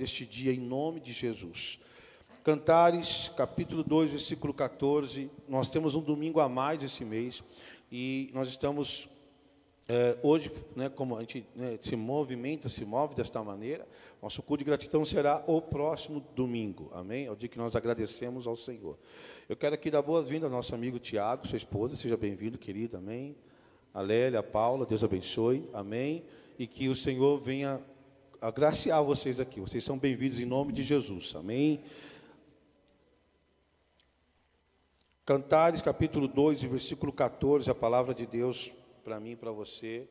deste dia, em nome de Jesus. Cantares, capítulo 2, versículo 14. Nós temos um domingo a mais esse mês e nós estamos é, hoje, né, como a gente né, se movimenta, se move desta maneira, nosso culto de gratidão será o próximo domingo, amém? É o dia que nós agradecemos ao Senhor. Eu quero aqui dar boas-vindas ao nosso amigo Tiago, sua esposa, seja bem-vindo, querido, amém? A Lélia, a Paula, Deus abençoe, amém? E que o Senhor venha agraciar vocês aqui, vocês são bem-vindos em nome de Jesus, amém? Cantares, capítulo 2, versículo 14, a palavra de Deus para mim e para você.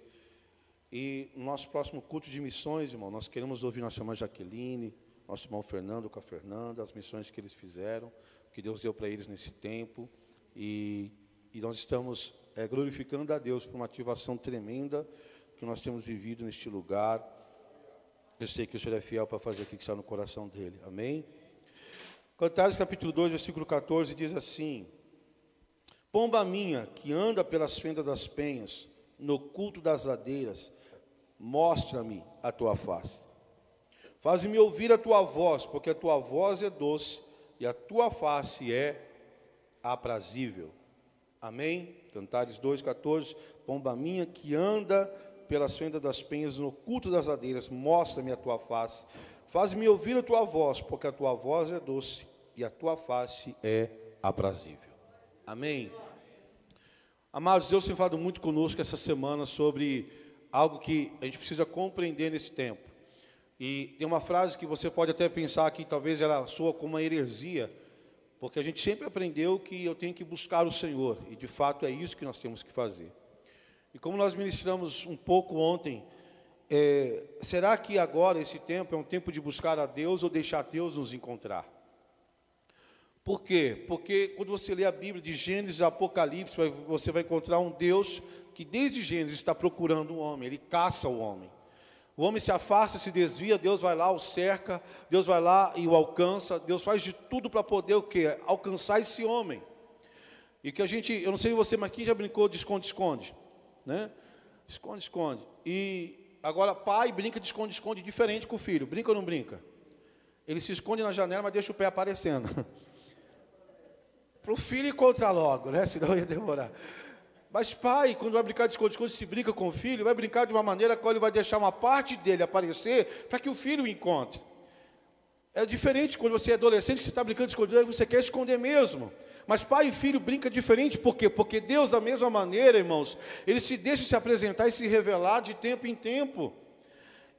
E no nosso próximo culto de missões, irmão, nós queremos ouvir nossa irmã Jaqueline, nosso irmão Fernando com a Fernanda, as missões que eles fizeram, que Deus deu para eles nesse tempo. E, e nós estamos é, glorificando a Deus por uma ativação tremenda que nós temos vivido neste lugar. Eu sei que o Senhor é fiel para fazer aquilo que está no coração dele. Amém? Cantares capítulo 2, versículo 14 diz assim: Pomba minha, que anda pelas fendas das penhas, no culto das ladeiras, mostra-me a tua face. Faz-me ouvir a tua voz, porque a tua voz é doce e a tua face é aprazível. Amém? Cantares 2,14. Pomba minha que anda pelas fendas das penhas, no culto das ladeiras, mostra-me a tua face. Faz-me ouvir a tua voz, porque a tua voz é doce e a tua face é aprazível. Amém? Amados, Deus tem falado muito conosco essa semana sobre algo que a gente precisa compreender nesse tempo. E tem uma frase que você pode até pensar que talvez ela soa como uma heresia, porque a gente sempre aprendeu que eu tenho que buscar o Senhor, e de fato é isso que nós temos que fazer. E como nós ministramos um pouco ontem, é, será que agora esse tempo é um tempo de buscar a Deus ou deixar Deus nos encontrar? Por quê? Porque quando você lê a Bíblia de Gênesis a Apocalipse, você vai encontrar um Deus que desde Gênesis está procurando um homem, ele caça o homem. O homem se afasta, se desvia, Deus vai lá, o cerca, Deus vai lá e o alcança, Deus faz de tudo para poder o quê? Alcançar esse homem. E que a gente, eu não sei você, mas quem já brincou de esconde-esconde? Né? Esconde-esconde. E agora pai brinca de esconde-esconde diferente com o filho. Brinca ou não brinca? Ele se esconde na janela, mas deixa o pé aparecendo. Para o filho encontrar logo, né? Senão ia demorar. Mas pai, quando vai brincar de esconde-esconde, se brinca com o filho, vai brincar de uma maneira qual ele vai deixar uma parte dele aparecer para que o filho o encontre. É diferente quando você é adolescente, que você está brincando de esconde você quer esconder mesmo. Mas pai e filho brinca diferente, por quê? Porque Deus, da mesma maneira, irmãos, ele se deixa se apresentar e se revelar de tempo em tempo.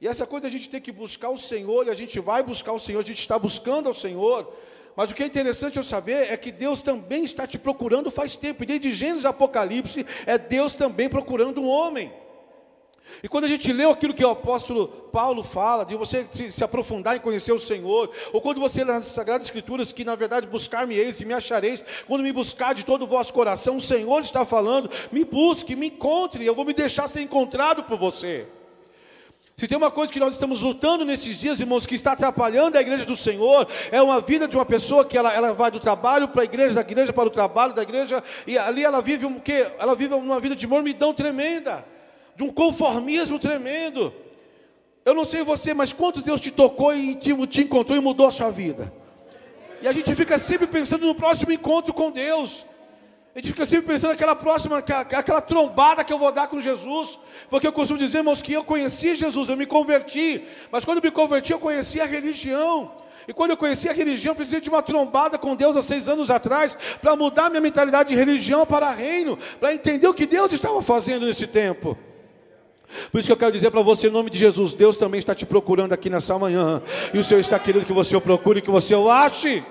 E essa coisa a gente tem que buscar o Senhor, e a gente vai buscar o Senhor, a gente está buscando ao Senhor, mas o que é interessante eu saber é que Deus também está te procurando faz tempo, e desde Gênesis Apocalipse é Deus também procurando um homem. E quando a gente lê aquilo que o apóstolo Paulo fala, de você se, se aprofundar em conhecer o Senhor, ou quando você lê nas Sagradas Escrituras, que na verdade buscar-me-eis e me achareis, quando me buscar de todo o vosso coração, o Senhor está falando, me busque, me encontre, eu vou me deixar ser encontrado por você. Se tem uma coisa que nós estamos lutando nesses dias, irmãos, que está atrapalhando a igreja do Senhor, é uma vida de uma pessoa que ela, ela vai do trabalho para a igreja, da igreja para o trabalho, da igreja, e ali ela vive um quê? Ela vive uma vida de mormidão tremenda, de um conformismo tremendo. Eu não sei você, mas quantos Deus te tocou e te, te encontrou e mudou a sua vida? E a gente fica sempre pensando no próximo encontro com Deus. A gente fica sempre pensando naquela próxima, aquela trombada que eu vou dar com Jesus, porque eu costumo dizer, irmãos, que eu conheci Jesus, eu me converti, mas quando eu me converti, eu conheci a religião. E quando eu conheci a religião, eu precisei de uma trombada com Deus há seis anos atrás, para mudar minha mentalidade de religião para reino, para entender o que Deus estava fazendo nesse tempo. Por isso que eu quero dizer para você, em nome de Jesus, Deus também está te procurando aqui nessa manhã, e o Senhor está querendo que você o procure, que você o ache.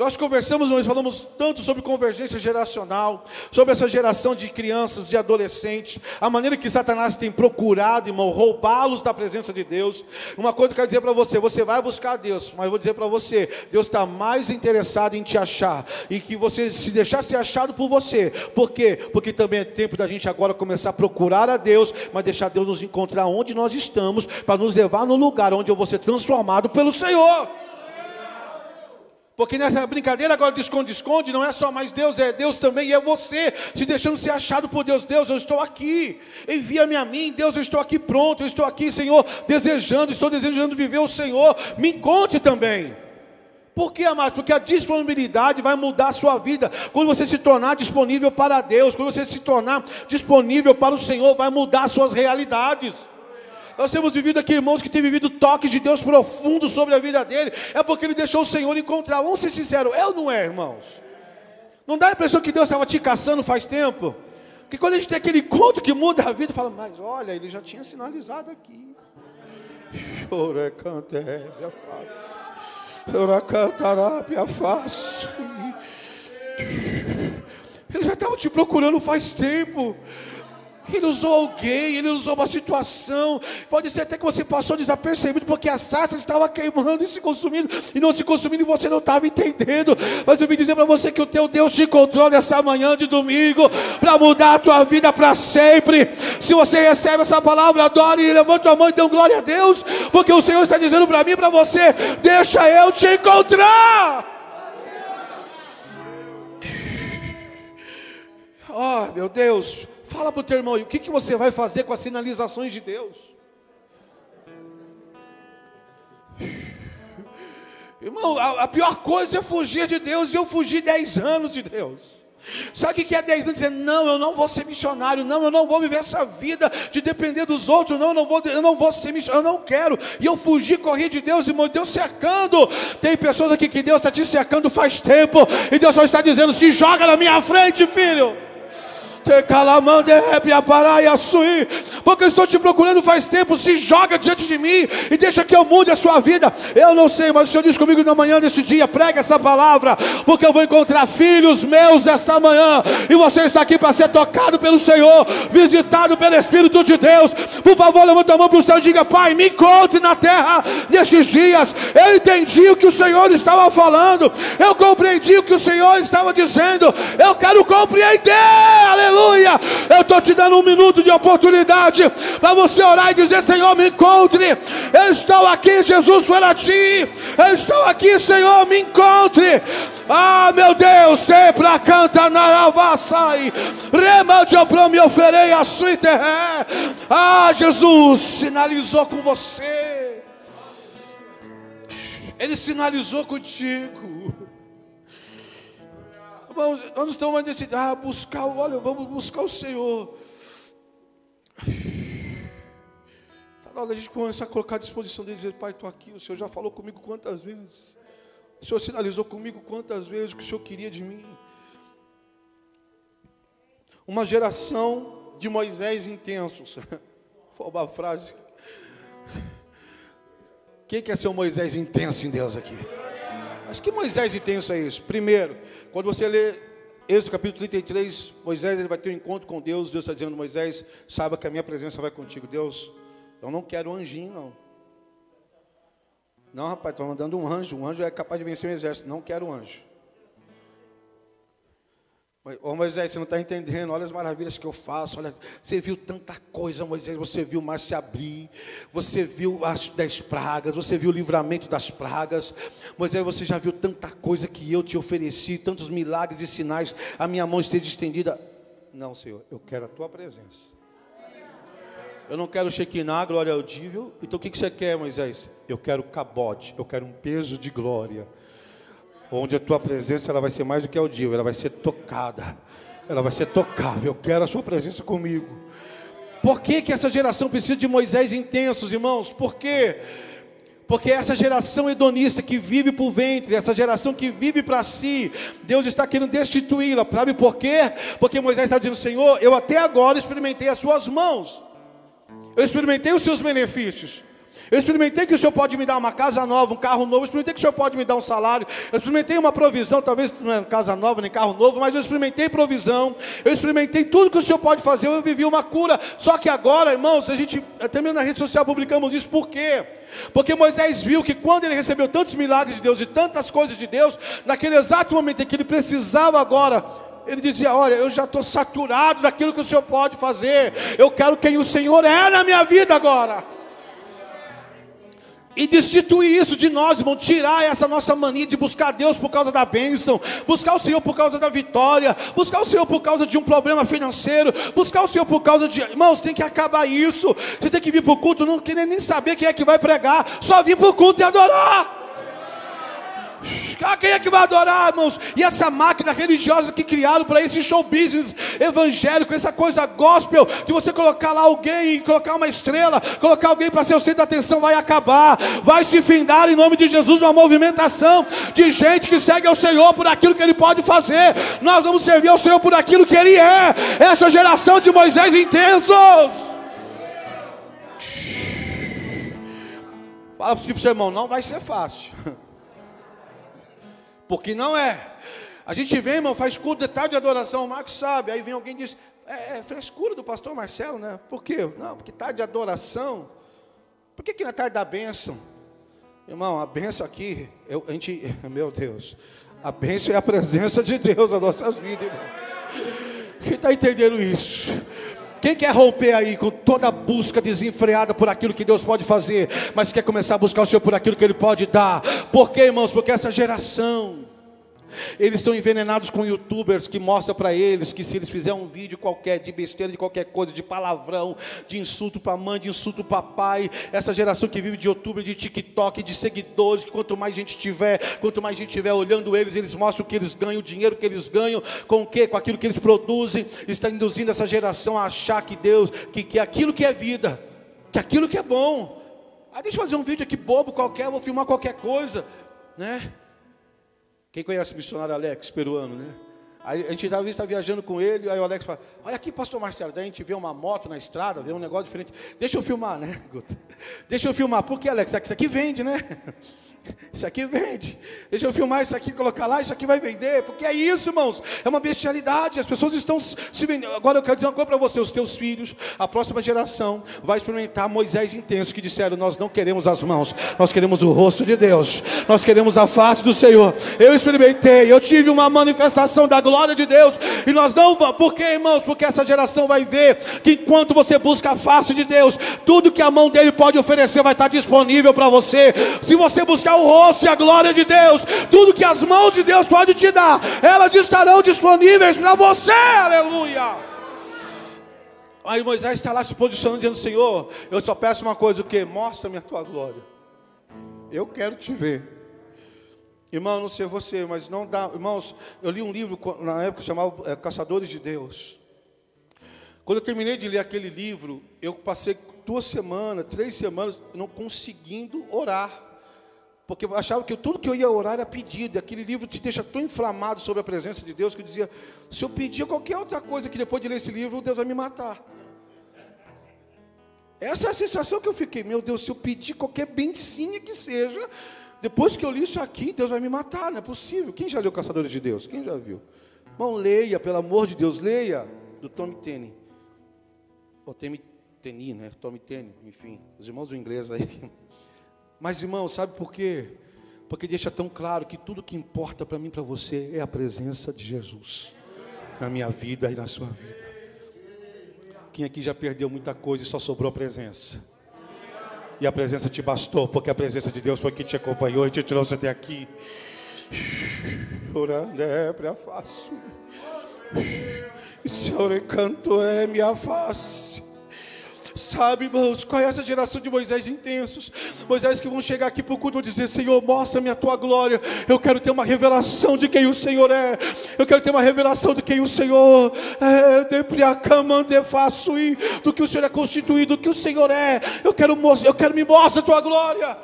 Nós conversamos, nós falamos tanto sobre convergência geracional, sobre essa geração de crianças, de adolescentes, a maneira que Satanás tem procurado, irmão, roubá-los da presença de Deus. Uma coisa que eu quero dizer para você: você vai buscar Deus, mas eu vou dizer para você: Deus está mais interessado em te achar e que você se deixar ser achado por você. Por quê? Porque também é tempo da gente agora começar a procurar a Deus, mas deixar Deus nos encontrar onde nós estamos, para nos levar no lugar onde eu vou ser transformado pelo Senhor. Porque nessa brincadeira agora de esconde-esconde, não é só mais Deus, é Deus também, e é você se deixando ser achado por Deus. Deus, eu estou aqui, envia-me a mim. Deus, eu estou aqui pronto, eu estou aqui, Senhor, desejando, estou desejando viver o Senhor. Me encontre também. Por que, amado? Porque a disponibilidade vai mudar a sua vida. Quando você se tornar disponível para Deus, quando você se tornar disponível para o Senhor, vai mudar as suas realidades. Nós temos vivido aqui irmãos que têm vivido toques de Deus profundo sobre a vida dele. É porque ele deixou o Senhor encontrar. Vamos ser sinceros, é ou não é, irmãos? Não dá a impressão que Deus estava te caçando faz tempo? Porque quando a gente tem aquele encontro que muda a vida, fala, mas olha, ele já tinha sinalizado aqui. Chora, canta, é, Chora, cantará, face. Ele já estava te procurando faz tempo. Ele usou alguém, ele usou uma situação. Pode ser até que você passou desapercebido, porque a sarça estava queimando e se consumindo, e não se consumindo, e você não estava entendendo. Mas eu vim dizer para você que o teu Deus te encontrou nessa manhã de domingo, para mudar a tua vida para sempre. Se você recebe essa palavra, adore e levanta a mão e dê glória a Deus, porque o Senhor está dizendo para mim e para você: deixa eu te encontrar. Oh, meu Deus, Fala para o teu irmão, o que, que você vai fazer com as sinalizações de Deus? Irmão, a, a, pior coisa é fugir de Deus, e eu fugi 10 anos de Deus. Sabe o que é 10 anos? Dizer, não, eu não vou ser missionário, não, eu não vou viver essa vida de depender dos outros, não, eu não vou, eu não vou ser missionário, eu não quero. E eu fugi, corri de Deus, irmão, Deus cercando. Tem pessoas aqui que Deus está te cercando faz tempo, e Deus só está dizendo: se joga na minha frente, filho. Porque eu estou te procurando faz tempo. Se joga diante de mim e deixa que eu mude a sua vida. Eu não sei, mas o Senhor diz comigo na manhã desse dia: prega essa palavra, porque eu vou encontrar filhos meus esta manhã. E você está aqui para ser tocado pelo Senhor, visitado pelo Espírito de Deus. Por favor, levanta a mão para o céu e diga: Pai, me encontre na terra nestes dias. Eu entendi o que o Senhor estava falando. Eu compreendi o que o Senhor estava dizendo. Eu quero compreender. Aleluia aleluia. Eu estou te dando um minuto de oportunidade para você orar e dizer: Senhor, me encontre. Eu estou aqui, Jesus, para ti. Eu estou aqui, Senhor, me encontre. Ah, meu Deus, tem para cantar na lavaçai. Remédio para me oferei a sua terra. Ah, Jesus sinalizou com você. Ele sinalizou contigo. Irmãos, nós não estamos decidindo, ah, buscar, olha, vamos buscar o Senhor. Está na hora da gente começar a colocar à disposição dele, dizer, Pai, estou aqui, o Senhor já falou comigo quantas vezes. O Senhor sinalizou comigo quantas vezes o que o Senhor queria de mim. Uma geração de Moisés intensos. Foi uma frase. Quem quer ser um Moisés intenso em Deus aqui? Mas que Moisés intenso é isso? Primeiro, quando você lê Êxodo capítulo 33, Moisés ele vai ter um encontro com Deus. Deus está dizendo: Moisés, saiba que a minha presença vai contigo. Deus, eu não quero um anjinho, não. Não, rapaz, estou mandando um anjo. Um anjo é capaz de vencer um exército. Não quero um anjo. Ô Moisés, você não está entendendo, olha as maravilhas que eu faço, olha, você viu tanta coisa, Moisés, você viu o mar se abrir, você viu as dez pragas, você viu o livramento das pragas, Moisés, você já viu tanta coisa que eu te ofereci, tantos milagres e sinais, a minha mão esteja estendida. Não, Senhor, eu quero a tua presença. Eu não quero Shekinah, glória audível. Então o que você quer, Moisés? Eu quero cabote, eu quero um peso de glória onde a tua presença ela vai ser mais do que audível, ela vai ser tocada, ela vai ser tocável. Eu quero a sua presença comigo. Por que, que essa geração precisa de Moisés intensos, irmãos? Por quê? Porque essa geração hedonista que vive por ventre, essa geração que vive para si, Deus está querendo destituí-la. Sabe por quê? Porque Moisés está dizendo: Senhor, eu até agora experimentei as suas mãos, eu experimentei os seus benefícios. Eu experimentei que o Senhor pode me dar uma casa nova, um carro novo. Eu experimentei que o Senhor pode me dar um salário. Eu experimentei uma provisão, talvez não é casa nova nem carro novo, mas eu experimentei provisão. Eu experimentei tudo que o Senhor pode fazer. Eu vivi uma cura. Só que agora, irmãos, a gente até mesmo na rede social publicamos isso. Por quê? Porque Moisés viu que quando ele recebeu tantos milagres de Deus e tantas coisas de Deus, naquele exato momento em que ele precisava agora ele dizia: Olha, eu já estou saturado daquilo que o Senhor pode fazer. Eu quero quem o Senhor é na minha vida agora. E destituir isso de nós, irmão, tirar essa nossa mania de buscar Deus por causa da bênção, buscar o Senhor por causa da vitória, buscar o Senhor por causa de um problema financeiro, buscar o Senhor por causa de. Irmãos, tem que acabar isso. Você tem que vir para o culto, não querer nem saber quem é que vai pregar, só vir para o culto e adorar. Ah, quem é que vai adorar, irmãos? E essa máquina religiosa que criaram para esse show business evangélico, essa coisa gospel, de você colocar lá alguém, colocar uma estrela, colocar alguém para ser o centro da atenção, vai acabar, vai se findar em nome de Jesus uma movimentação de gente que segue ao Senhor por aquilo que Ele pode fazer. Nós vamos servir ao Senhor por aquilo que Ele é. Essa geração de Moisés intensos. Fala para o seu irmão, não vai ser fácil. Porque não é. A gente vem, irmão, faz culto de tarde de adoração, o Marcos sabe. Aí vem alguém e diz: é, é, frescura do pastor Marcelo, né? Por quê? Não, porque tarde de adoração. Por que, que na tarde da bênção? Irmão, a bênção aqui, eu, a gente, meu Deus, a bênção é a presença de Deus nas nossas vidas, irmão. Quem está entendendo isso? Quem quer romper aí com toda a busca desenfreada por aquilo que Deus pode fazer, mas quer começar a buscar o Senhor por aquilo que Ele pode dar? Por quê, irmãos? Porque essa geração eles são envenenados com youtubers que mostram para eles que se eles fizerem um vídeo qualquer de besteira, de qualquer coisa, de palavrão, de insulto para mãe, de insulto para pai, essa geração que vive de youtuber, de TikTok, de seguidores, que quanto mais gente tiver, quanto mais gente tiver olhando eles, eles mostram o que eles ganham, o dinheiro que eles ganham, com o que? Com aquilo que eles produzem, está induzindo essa geração a achar que Deus, que, que aquilo que é vida, que aquilo que é bom. Ah, deixa eu fazer um vídeo aqui bobo qualquer, vou filmar qualquer coisa, né? Quem conhece o missionário Alex, peruano, né? Aí a gente estava tá viajando com ele, aí o Alex fala, olha aqui, pastor Marcelo, daí a gente vê uma moto na estrada, vê um negócio diferente. Deixa eu filmar, né, Guto? Deixa eu filmar. Por que, Alex? Isso aqui vende, né? Isso aqui vende. Deixa eu filmar isso aqui, colocar lá, isso aqui vai vender. Porque é isso, irmãos. É uma bestialidade. As pessoas estão se vendendo. Agora eu quero dizer uma coisa para você: os teus filhos, a próxima geração, vai experimentar Moisés intenso que disseram: Nós não queremos as mãos, nós queremos o rosto de Deus, nós queremos a face do Senhor. Eu experimentei, eu tive uma manifestação da glória de Deus. E nós não. Por quê, irmãos? Porque essa geração vai ver que enquanto você busca a face de Deus, tudo que a mão dele pode oferecer vai estar disponível para você. Se você buscar o rosto e a glória de Deus, tudo que as mãos de Deus podem te dar, elas estarão disponíveis para você, aleluia. Aí Moisés está lá se posicionando, dizendo: Senhor, eu só peço uma coisa: o que? Mostra-me a tua glória. Eu quero te ver. Irmão, não sei você, mas não dá. Irmãos, eu li um livro na época chamado é, Caçadores de Deus. Quando eu terminei de ler aquele livro, eu passei duas semanas, três semanas, não conseguindo orar. Porque eu achava que tudo que eu ia orar era pedido. Aquele livro te deixa tão inflamado sobre a presença de Deus que eu dizia: se eu pedir qualquer outra coisa que depois de ler esse livro, Deus vai me matar. Essa é a sensação que eu fiquei. Meu Deus, se eu pedir qualquer bencinha que seja, depois que eu li isso aqui, Deus vai me matar. Não é possível. Quem já leu Caçadores de Deus? Quem já viu? Irmão, leia, pelo amor de Deus, leia. Do Tommy Tenney. Ou Tommy Tenney, né? Tommy Tenney, enfim. Os irmãos do inglês aí. Mas, irmão, sabe por quê? Porque deixa tão claro que tudo que importa para mim e para você é a presença de Jesus na minha vida e na sua vida. Quem aqui já perdeu muita coisa e só sobrou a presença? E a presença te bastou, porque a presença de Deus foi que te acompanhou e te trouxe até aqui. Orando é minha face. Senhor, encanto é minha face. Sabe, irmãos, qual é essa geração de Moisés intensos? Moisés que vão chegar aqui para o culto e dizer: Senhor, mostra-me a tua glória. Eu quero ter uma revelação de quem o Senhor é. Eu quero ter uma revelação de quem o Senhor é. Do que o Senhor é constituído, do que o Senhor é. Eu quero, eu quero me mostra a tua glória.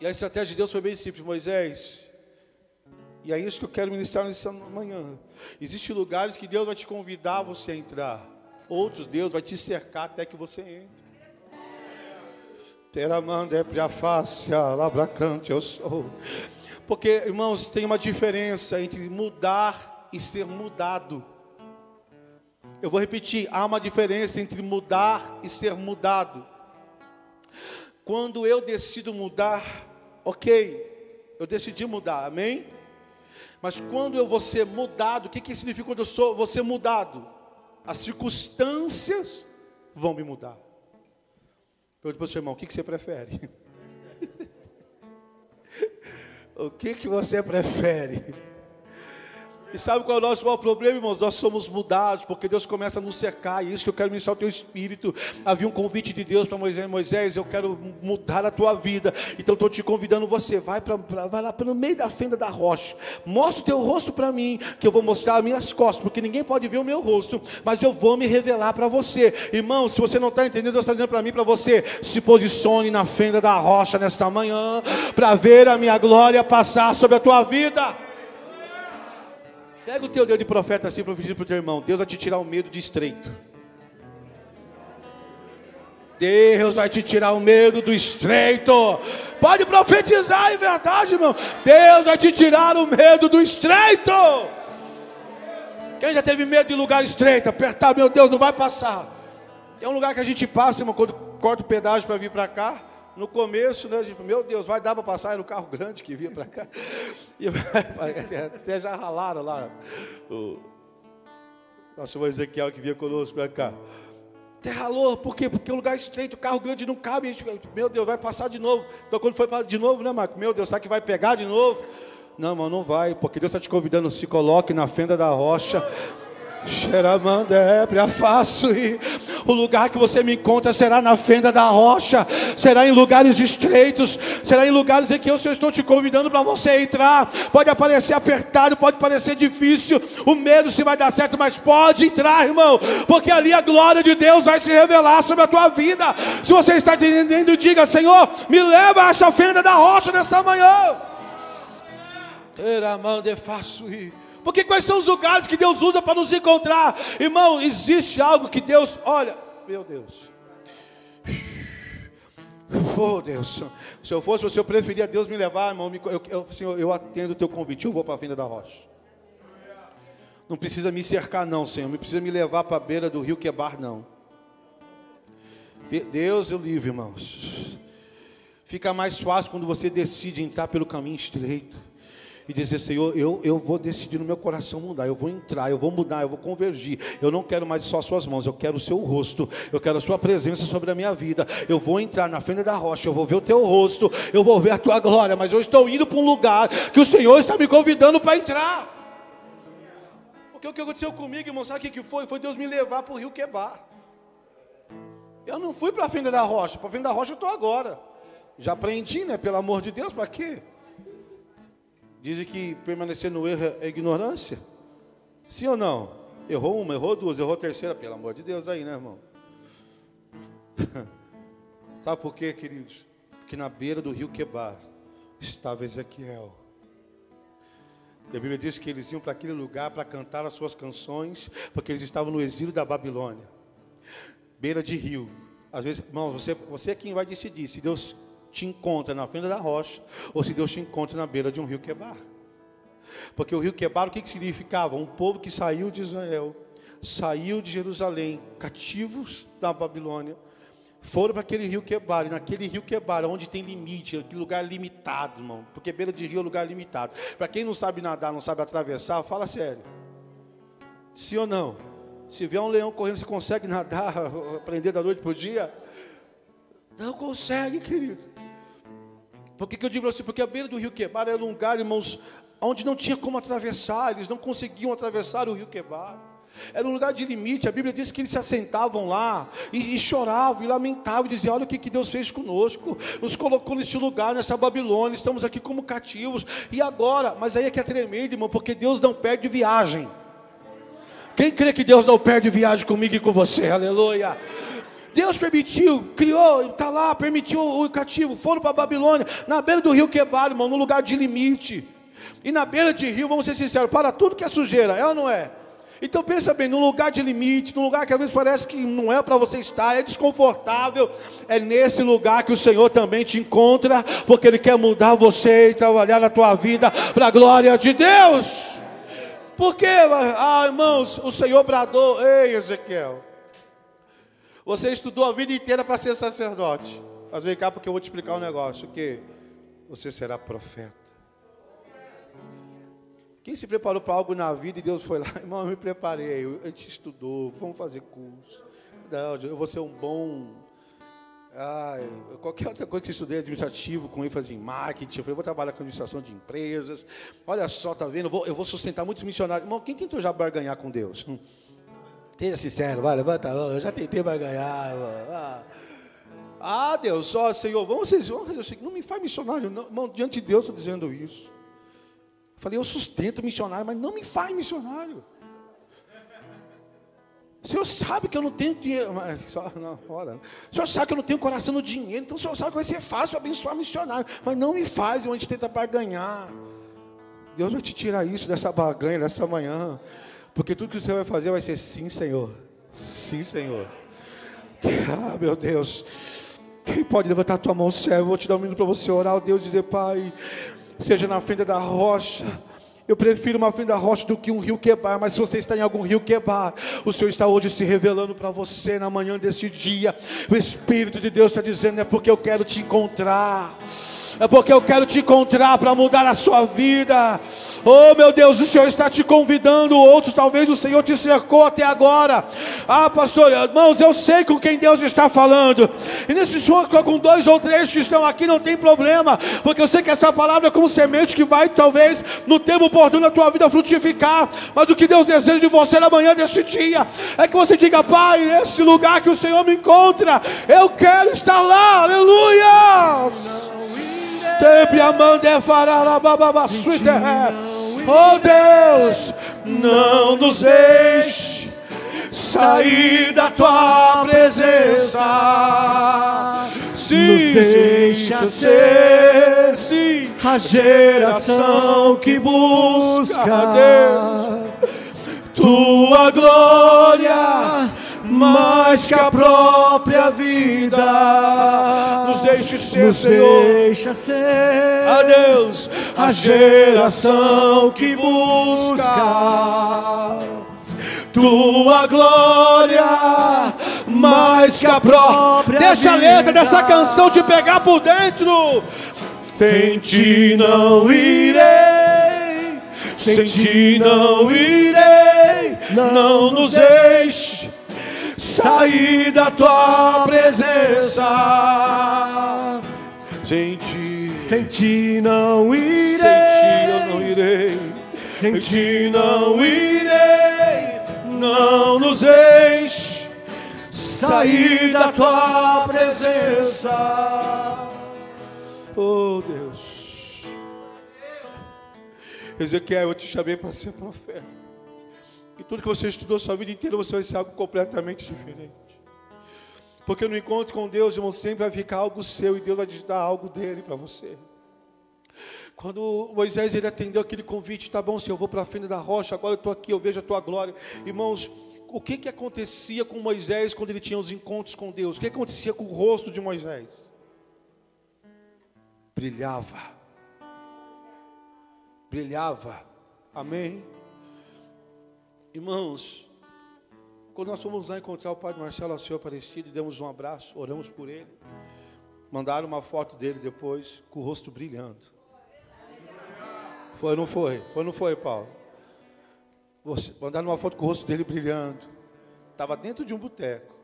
E a estratégia de Deus foi bem simples, Moisés. E é isso que eu quero ministrar nessa manhã. Existem lugares que Deus vai te convidar você a entrar. Outros, Deus vai te cercar até que você entre. Teramanda é pra face, labracante eu sou. Porque, irmãos, tem uma diferença entre mudar e ser mudado. Eu vou repetir, há uma diferença entre mudar e ser mudado. Quando eu decido mudar, ok, eu decidi mudar, amém? Mas quando eu vou ser mudado, o que, que significa quando eu sou, vou ser mudado? As circunstâncias vão me mudar. Pergunte para o seu irmão, o que, que você prefere? o que, que você prefere? E sabe qual é o nosso maior problema, irmãos? Nós somos mudados, porque Deus começa a nos secar, e isso que eu quero ministrar o teu espírito. Havia um convite de Deus para Moisés: Moisés, eu quero mudar a tua vida, então estou te convidando você. Vai, pra, pra, vai lá pelo meio da fenda da rocha, mostra o teu rosto para mim, que eu vou mostrar as minhas costas, porque ninguém pode ver o meu rosto, mas eu vou me revelar para você. Irmão, se você não está entendendo, Deus está dizendo para mim, para você: se posicione na fenda da rocha nesta manhã, para ver a minha glória passar sobre a tua vida. Pega o teu dedo de profeta assim, profetiza para o teu irmão. Deus vai te tirar o medo de estreito. Deus vai te tirar o medo do estreito. Pode profetizar em verdade, irmão. Deus vai te tirar o medo do estreito. Quem já teve medo de lugar estreito? Apertar, meu Deus, não vai passar. Tem um lugar que a gente passa, irmão, quando corta o pedágio para vir para cá. No começo, né, tipo, meu Deus, vai dar para passar? Era o carro grande que vinha para cá. E até já ralaram lá. O nosso irmão Ezequiel que vinha conosco para cá. Até ralou, por quê? Porque o lugar é estreito, o carro grande não cabe. Gente, meu Deus, vai passar de novo. Então quando foi de novo, né, Marco? Meu Deus, será que vai pegar de novo? Não, mas não vai, porque Deus está te convidando, se coloque na fenda da rocha o lugar que você me encontra será na fenda da rocha, será em lugares estreitos, será em lugares em que eu estou te convidando para você entrar. Pode parecer apertado, pode parecer difícil, o medo se vai dar certo, mas pode entrar, irmão, porque ali a glória de Deus vai se revelar sobre a tua vida. Se você está entendendo, diga: Senhor, me leva a essa fenda da rocha nesta manhã. Era mande faço ir. Porque quais são os lugares que Deus usa para nos encontrar? Irmão, existe algo que Deus, olha, meu Deus. Oh Deus, se eu fosse você, eu preferia Deus me levar, irmão. Eu, eu, Senhor, eu atendo o teu convite, eu vou para a Vinda da Rocha. Não precisa me cercar, não, Senhor. Não precisa me levar para a beira do rio Quebar, não. Deus eu livre, irmãos. Fica mais fácil quando você decide entrar pelo caminho estreito e dizer: Senhor, eu, eu vou decidir no meu coração mudar, eu vou entrar, eu vou mudar, eu vou convergir. Eu não quero mais só Suas mãos, eu quero o Seu rosto, eu quero a Sua presença sobre a minha vida. Eu vou entrar na frente da rocha, eu vou ver o Teu rosto, eu vou ver a Tua glória, mas eu estou indo para um lugar que o Senhor está me convidando para entrar. Porque o que aconteceu comigo, irmão, sabe o que foi? Foi Deus me levar para o rio Quebar. Eu não fui para a fenda da rocha, para a fenda da rocha eu estou agora. Já aprendi, né? Pelo amor de Deus, para quê? Dizem que permanecer no erro é ignorância. Sim ou não? Errou uma, errou duas, errou a terceira, pelo amor de Deus aí, né, irmão? Sabe por quê, queridos? Porque na beira do rio Quebar estava Ezequiel. E a Bíblia diz que eles iam para aquele lugar para cantar as suas canções, porque eles estavam no exílio da Babilônia. Beira de rio. Às vezes, irmão, você, você é quem vai decidir. Se Deus te encontra na frente da rocha, ou se Deus te encontra na beira de um rio quebar. Porque o rio quebar, o que, que significava? Um povo que saiu de Israel, saiu de Jerusalém, cativos da Babilônia, foram para aquele rio quebar, e naquele rio quebar, onde tem limite, aquele lugar limitado, irmão, porque beira de rio é lugar limitado. Para quem não sabe nadar, não sabe atravessar, fala sério. Sim ou não? Se vier um leão correndo, você consegue nadar, aprender da noite para o dia? Não consegue, querido. Por que, que eu digo assim? Porque a beira do rio Quebar era um lugar, irmãos, onde não tinha como atravessar, eles não conseguiam atravessar o rio Quebar. Era um lugar de limite, a Bíblia diz que eles se assentavam lá e, e choravam e lamentavam, e diziam: Olha o que, que Deus fez conosco, nos colocou nesse lugar, nessa Babilônia, estamos aqui como cativos, e agora? Mas aí é que é tremendo, irmão, porque Deus não perde viagem. Quem crê que Deus não perde viagem comigo e com você? Aleluia. Deus permitiu, criou, está lá, permitiu o cativo, foram para Babilônia, na beira do rio Quebar, irmão, num lugar de limite. E na beira de rio, vamos ser sinceros, para tudo que é sujeira, é ou não é? Então pensa bem, num lugar de limite, num lugar que às vezes parece que não é para você estar, é desconfortável, é nesse lugar que o Senhor também te encontra, porque Ele quer mudar você e trabalhar na tua vida para a glória de Deus. Porque, ah, irmãos, o Senhor bradou, ei Ezequiel, você estudou a vida inteira para ser sacerdote. Mas vem cá porque eu vou te explicar um negócio. Que você será profeta. Quem se preparou para algo na vida e Deus foi lá, irmão, eu me preparei, a gente estudou, vamos fazer curso. Não, eu vou ser um bom Ah, qualquer outra coisa que eu estudei administrativo, com ênfase em marketing, eu falei, vou trabalhar com administração de empresas. Olha só, tá vendo? Eu vou, eu vou sustentar muitos missionários. Irmão, quem tentou já barganhar com Deus? Seja sincero, vai, levanta a mão. Eu já tentei barganhar. Ah. ah, Deus, ó, Senhor, vamos vão fazer o seguinte, não me faz missionário, não, diante de Deus estou dizendo isso. Eu falei, eu sustento missionário, mas não me faz missionário. O Senhor sabe que eu não tenho dinheiro. Mas, só, não, ora. O Senhor sabe que eu não tenho coração no dinheiro. Então o Senhor sabe que vai ser fácil abençoar missionário. Mas não me faz, gente tenta barganhar. Deus vai te tirar isso dessa barganha nessa manhã. Porque tudo que você vai fazer vai ser sim, Senhor. Sim, Senhor. Ah, meu Deus. Quem pode levantar a tua mão, servo? Eu vou te dar um minuto para você orar. Deus dizer, Pai, seja na frente da rocha eu prefiro uma fenda rocha do que um rio quebar, mas se você está em algum rio quebar, o Senhor está hoje se revelando para você na manhã deste dia. O Espírito de Deus está dizendo: é porque eu quero te encontrar é porque eu quero te encontrar para mudar a sua vida. Oh meu Deus, o Senhor está te convidando, outros talvez o Senhor te cercou até agora. Ah, pastor, irmãos, eu sei com quem Deus está falando. E nesse sonho com dois ou três que estão aqui não tem problema, porque eu sei que essa palavra é como semente que vai talvez no tempo oportuno a tua vida frutificar. Mas o que Deus deseja de você na manhã deste dia é que você diga, Pai, nesse lugar que o Senhor me encontra, eu quero estar lá. Aleluia! Sempre amando é. fararababa Oh Deus, não nos deixe sair da tua presença. Sim, nos deixa ser sim, a geração que busca Deus, tua glória mais que a própria vida. Nos deixe ser, Nos Senhor. Deixa ser a Deus a geração que busca tua glória mais que a própria Deixa a letra dessa canção te pegar por dentro. Sem ti não irei, sem ti não irei, não nos deixe sair da tua presença. Sem ti, sem ti não irei. Sem ti eu não irei. Sem ti não irei. Não nos deixe sair da tua presença. Oh Deus. Ezequiel, eu te chamei para ser profeta. E tudo que você estudou sua vida inteira, você vai ser algo completamente diferente. Porque no encontro com Deus, irmão, sempre vai ficar algo seu e Deus vai te dar algo dele para você. Quando Moisés ele atendeu aquele convite, tá bom, Senhor, eu vou para a frente da rocha, agora eu estou aqui, eu vejo a tua glória. Irmãos, o que, que acontecia com Moisés quando ele tinha os encontros com Deus? O que acontecia com o rosto de Moisés? Brilhava. Brilhava. Amém. Irmãos, quando nós fomos lá encontrar o Padre Marcelo ao Senhor Aparecido, demos um abraço, oramos por ele. Mandaram uma foto dele depois, com o rosto brilhando. Foi ou não foi? Foi ou não foi, Paulo? mandaram uma foto com o rosto dele brilhando. Estava dentro de um boteco,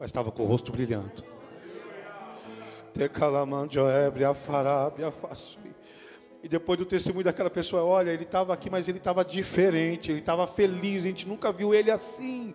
mas estava com o rosto brilhando. Tecalamanjoebre, afarab, afasui. E depois do testemunho daquela pessoa, olha, ele estava aqui, mas ele estava diferente, ele estava feliz, a gente nunca viu ele assim.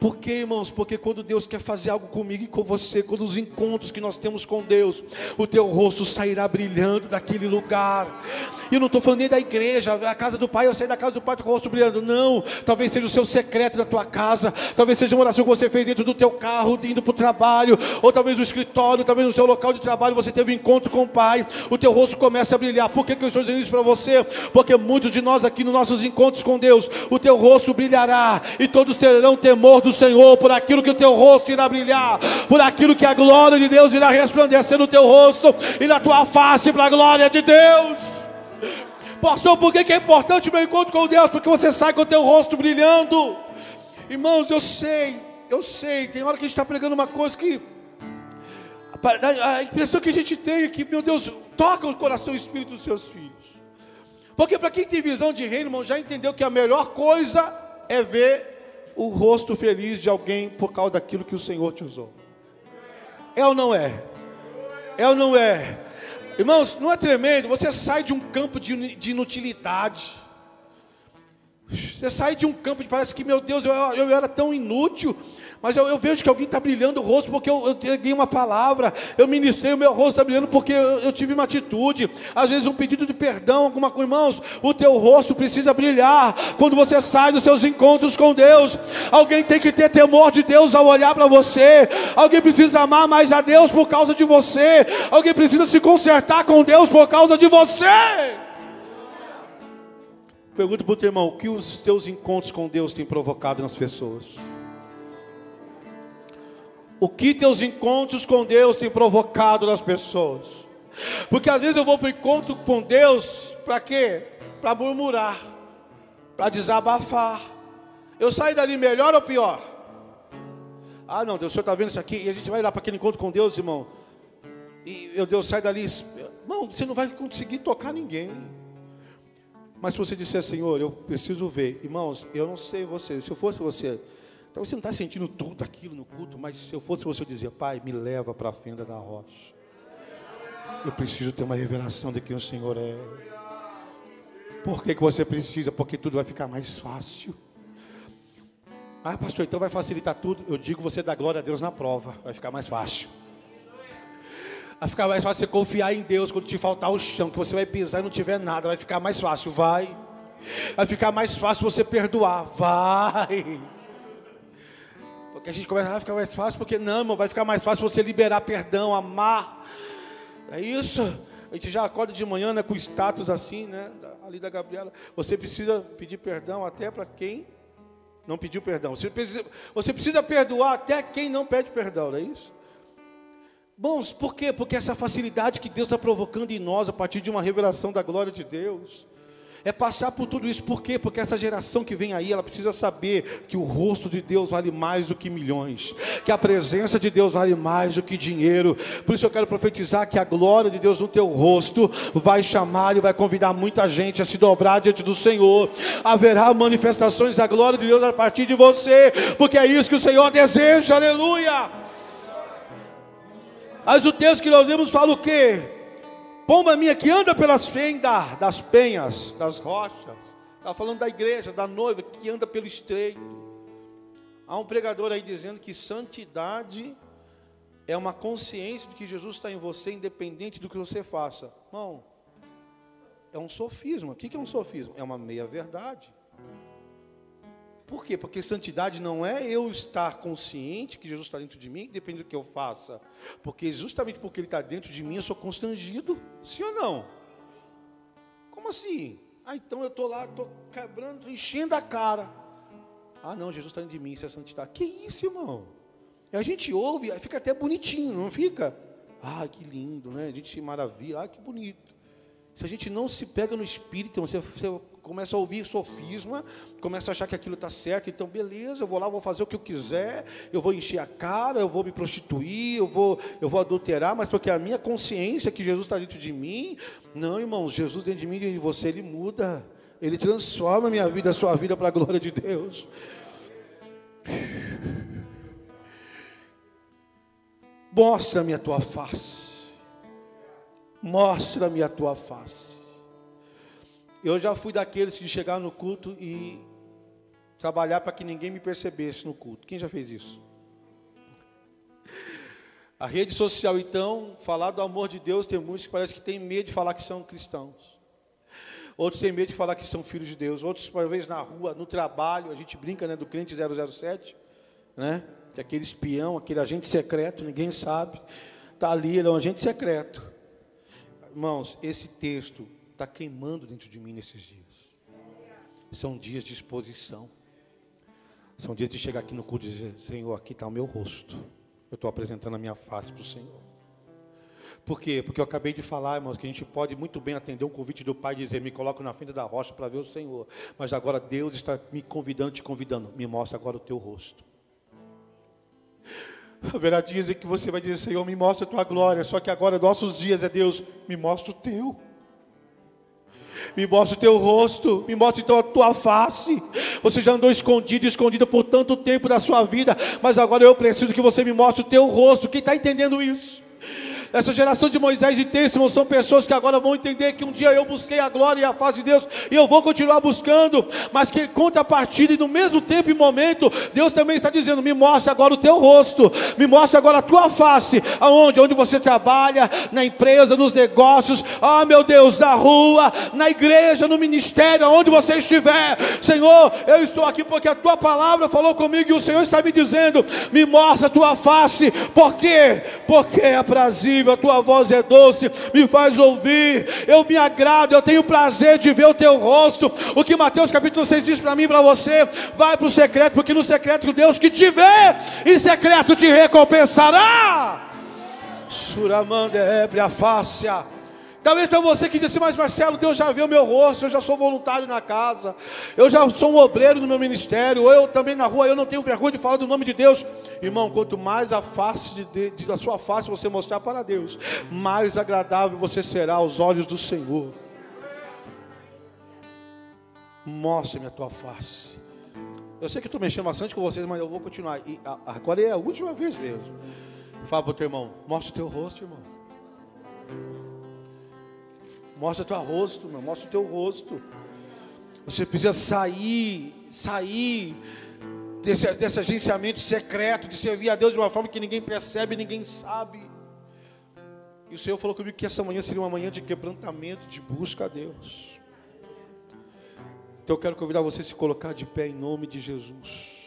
Por quê, irmãos? Porque quando Deus quer fazer algo comigo e com você, quando os encontros que nós temos com Deus, o teu rosto sairá brilhando daquele lugar. E eu não estou falando nem da igreja, a casa do pai, eu saí da casa do pai com o rosto brilhando. Não, talvez seja o seu secreto da tua casa, talvez seja uma oração que você fez dentro do teu carro, indo para o trabalho, ou talvez no escritório, talvez no seu local de trabalho, você teve um encontro com o pai, o teu rosto começa a brilhar. Por que, que eu estou dizendo isso para você, porque muitos de nós aqui nos nossos encontros com Deus, o teu rosto brilhará e todos terão temor do Senhor por aquilo que o teu rosto irá brilhar, por aquilo que a glória de Deus irá resplandecer no teu rosto e na tua face para a glória de Deus. Pastor, por que, é importante o meu encontro com Deus? Porque você sai com o teu rosto brilhando. Irmãos, eu sei, eu sei, tem hora que a gente está pregando uma coisa que a impressão que a gente tem é que, meu Deus, toca o coração e o espírito dos seus filhos. Porque para quem tem visão de reino, irmão, já entendeu que a melhor coisa é ver o rosto feliz de alguém por causa daquilo que o Senhor te usou. É ou não é? É ou não é? Irmãos, não é tremendo? Você sai de um campo de, de inutilidade. Você sai de um campo de parece que, meu Deus, eu, eu era tão inútil. Mas eu, eu vejo que alguém está brilhando o rosto porque eu, peguei uma palavra, eu ministrei, o meu rosto está brilhando porque eu, eu, tive uma atitude. Às vezes um pedido de perdão, alguma coisa, irmãos, o teu rosto precisa brilhar quando você sai dos seus encontros com Deus. Alguém tem que ter temor de Deus ao olhar para você. Alguém precisa amar mais a Deus por causa de você. Alguém precisa se consertar com Deus por causa de você. Pergunta para o teu irmão: o que os teus encontros com Deus têm provocado nas pessoas? O que teus encontros com Deus têm provocado nas pessoas. Porque às vezes eu vou para o encontro com Deus, para quê? Para murmurar, para desabafar. Eu saio dali melhor ou pior? Ah, não, Deus, o senhor está vendo isso aqui? E a gente vai lá para aquele encontro com Deus, irmão. E meu Deus, sai dali. Não, você não vai conseguir tocar ninguém. Mas se você disser, Senhor, eu preciso ver. Irmãos, eu não sei você. Se eu fosse você, Talvez você não está sentindo tudo aquilo no culto, mas se eu fosse você, eu dizia, Pai, me leva para a fenda da rocha. Eu preciso ter uma revelação de quem o Senhor é. Por que, que você precisa? Porque tudo vai ficar mais fácil. Ah, pastor, então vai facilitar tudo. Eu digo, você dá glória a Deus na prova, vai ficar mais fácil. Vai ficar mais fácil você confiar em Deus quando te faltar o chão, que você vai pisar e não tiver nada, vai ficar mais fácil, vai. Vai ficar mais fácil você perdoar, vai. Porque a gente começa a ficar mais fácil, porque não, irmão, vai ficar mais fácil você liberar perdão, amar. É isso. A gente já acorda de manhã né, com status assim, né? Ali da Gabriela. Você precisa pedir perdão até para quem não pediu perdão. Você precisa, você precisa perdoar até quem não pede perdão, não é isso? Bons, por quê? Porque essa facilidade que Deus está provocando em nós a partir de uma revelação da glória de Deus é passar por tudo isso. Por quê? Porque essa geração que vem aí, ela precisa saber que o rosto de Deus vale mais do que milhões, que a presença de Deus vale mais do que dinheiro. Por isso eu quero profetizar que a glória de Deus no teu rosto vai chamar e vai convidar muita gente a se dobrar diante do Senhor. Haverá manifestações da glória de Deus a partir de você, porque é isso que o Senhor deseja. Aleluia. Mas o texto que nós vemos fala o quê? Pomba minha que anda pelas fendas das penhas, das rochas. Está falando da igreja, da noiva que anda pelo estreito. Há um pregador aí dizendo que santidade é uma consciência de que Jesus está em você, independente do que você faça. Irmão, é um sofisma. O que é um sofisma? É uma meia-verdade. Por quê? Porque santidade não é eu estar consciente que Jesus está dentro de mim, depende do que eu faça. Porque justamente porque Ele está dentro de mim, eu sou constrangido. Sim ou não? Como assim? Ah, então eu estou lá, estou quebrando, enchendo a cara. Ah, não, Jesus está dentro de mim, isso é santidade. Que isso, irmão? E a gente ouve, fica até bonitinho, não fica? Ah, que lindo, né? A gente se maravilha, ah, que bonito. Se a gente não se pega no espírito, você, você começa a ouvir sofisma, começa a achar que aquilo está certo, então beleza, eu vou lá, vou fazer o que eu quiser, eu vou encher a cara, eu vou me prostituir, eu vou, eu vou adulterar, mas porque a minha consciência que Jesus está dentro de mim, não, irmãos, Jesus dentro de mim, dentro de você, ele muda, ele transforma a minha vida, a sua vida para a glória de Deus. Mostra-me a tua face. Mostra-me a tua face. Eu já fui daqueles que chegar no culto e trabalhar para que ninguém me percebesse no culto. Quem já fez isso? A rede social, então, falar do amor de Deus, tem muitos que parece que tem medo de falar que são cristãos. Outros têm medo de falar que são filhos de Deus. Outros, talvez, na rua, no trabalho, a gente brinca né, do crente 007, né? Que é aquele espião, aquele agente secreto, ninguém sabe. Está ali, ele é um agente secreto. Irmãos, esse texto está queimando dentro de mim nesses dias. São dias de exposição. São dias de chegar aqui no culto e dizer: Senhor, aqui está o meu rosto. Eu estou apresentando a minha face para o Senhor. Por quê? Porque eu acabei de falar, irmãos, que a gente pode muito bem atender um convite do Pai e dizer: Me coloco na frente da rocha para ver o Senhor. Mas agora Deus está me convidando, te convidando. Me mostra agora o teu rosto. Haverá dias em que você vai dizer: Senhor, me mostra a tua glória. Só que agora, nossos dias é Deus, me mostra o teu. Me mostra o teu rosto, me mostra então a tua face. Você já andou escondido, escondido por tanto tempo da sua vida, mas agora eu preciso que você me mostre o teu rosto. Quem está entendendo isso? Essa geração de Moisés e Têssimo são pessoas que agora vão entender que um dia eu busquei a glória e a face de Deus e eu vou continuar buscando, mas que contrapartida e no mesmo tempo e momento, Deus também está dizendo: me mostre agora o teu rosto, me mostre agora a tua face, aonde? Onde você trabalha, na empresa, nos negócios, ah meu Deus, na rua, na igreja, no ministério, aonde você estiver, Senhor, eu estou aqui porque a tua palavra falou comigo e o Senhor está me dizendo: me mostra a tua face, por quê? Porque é prazer a tua voz é doce, me faz ouvir, eu me agrado, eu tenho prazer de ver o teu rosto. O que Mateus capítulo 6 diz para mim e para você: vai para o secreto, porque no secreto Deus que te vê, em secreto te recompensará. Suramanda é a. Talvez para você que disse, mas Marcelo, Deus já viu meu rosto, eu já sou voluntário na casa, eu já sou um obreiro no meu ministério, ou eu também na rua, eu não tenho vergonha de falar do nome de Deus. Irmão, quanto mais a face de, de, da sua face você mostrar para Deus, mais agradável você será aos olhos do Senhor. Mostre-me a tua face. Eu sei que estou mexendo bastante com vocês, mas eu vou continuar. E agora é a última vez mesmo. Fala para o teu irmão, mostra o teu rosto, irmão. Mostra teu rosto, irmão. Mostra o teu rosto. Você precisa sair, sair desse, desse agenciamento secreto, de servir a Deus de uma forma que ninguém percebe, ninguém sabe. E o Senhor falou comigo que essa manhã seria uma manhã de quebrantamento, de busca a Deus. Então eu quero convidar você a se colocar de pé em nome de Jesus.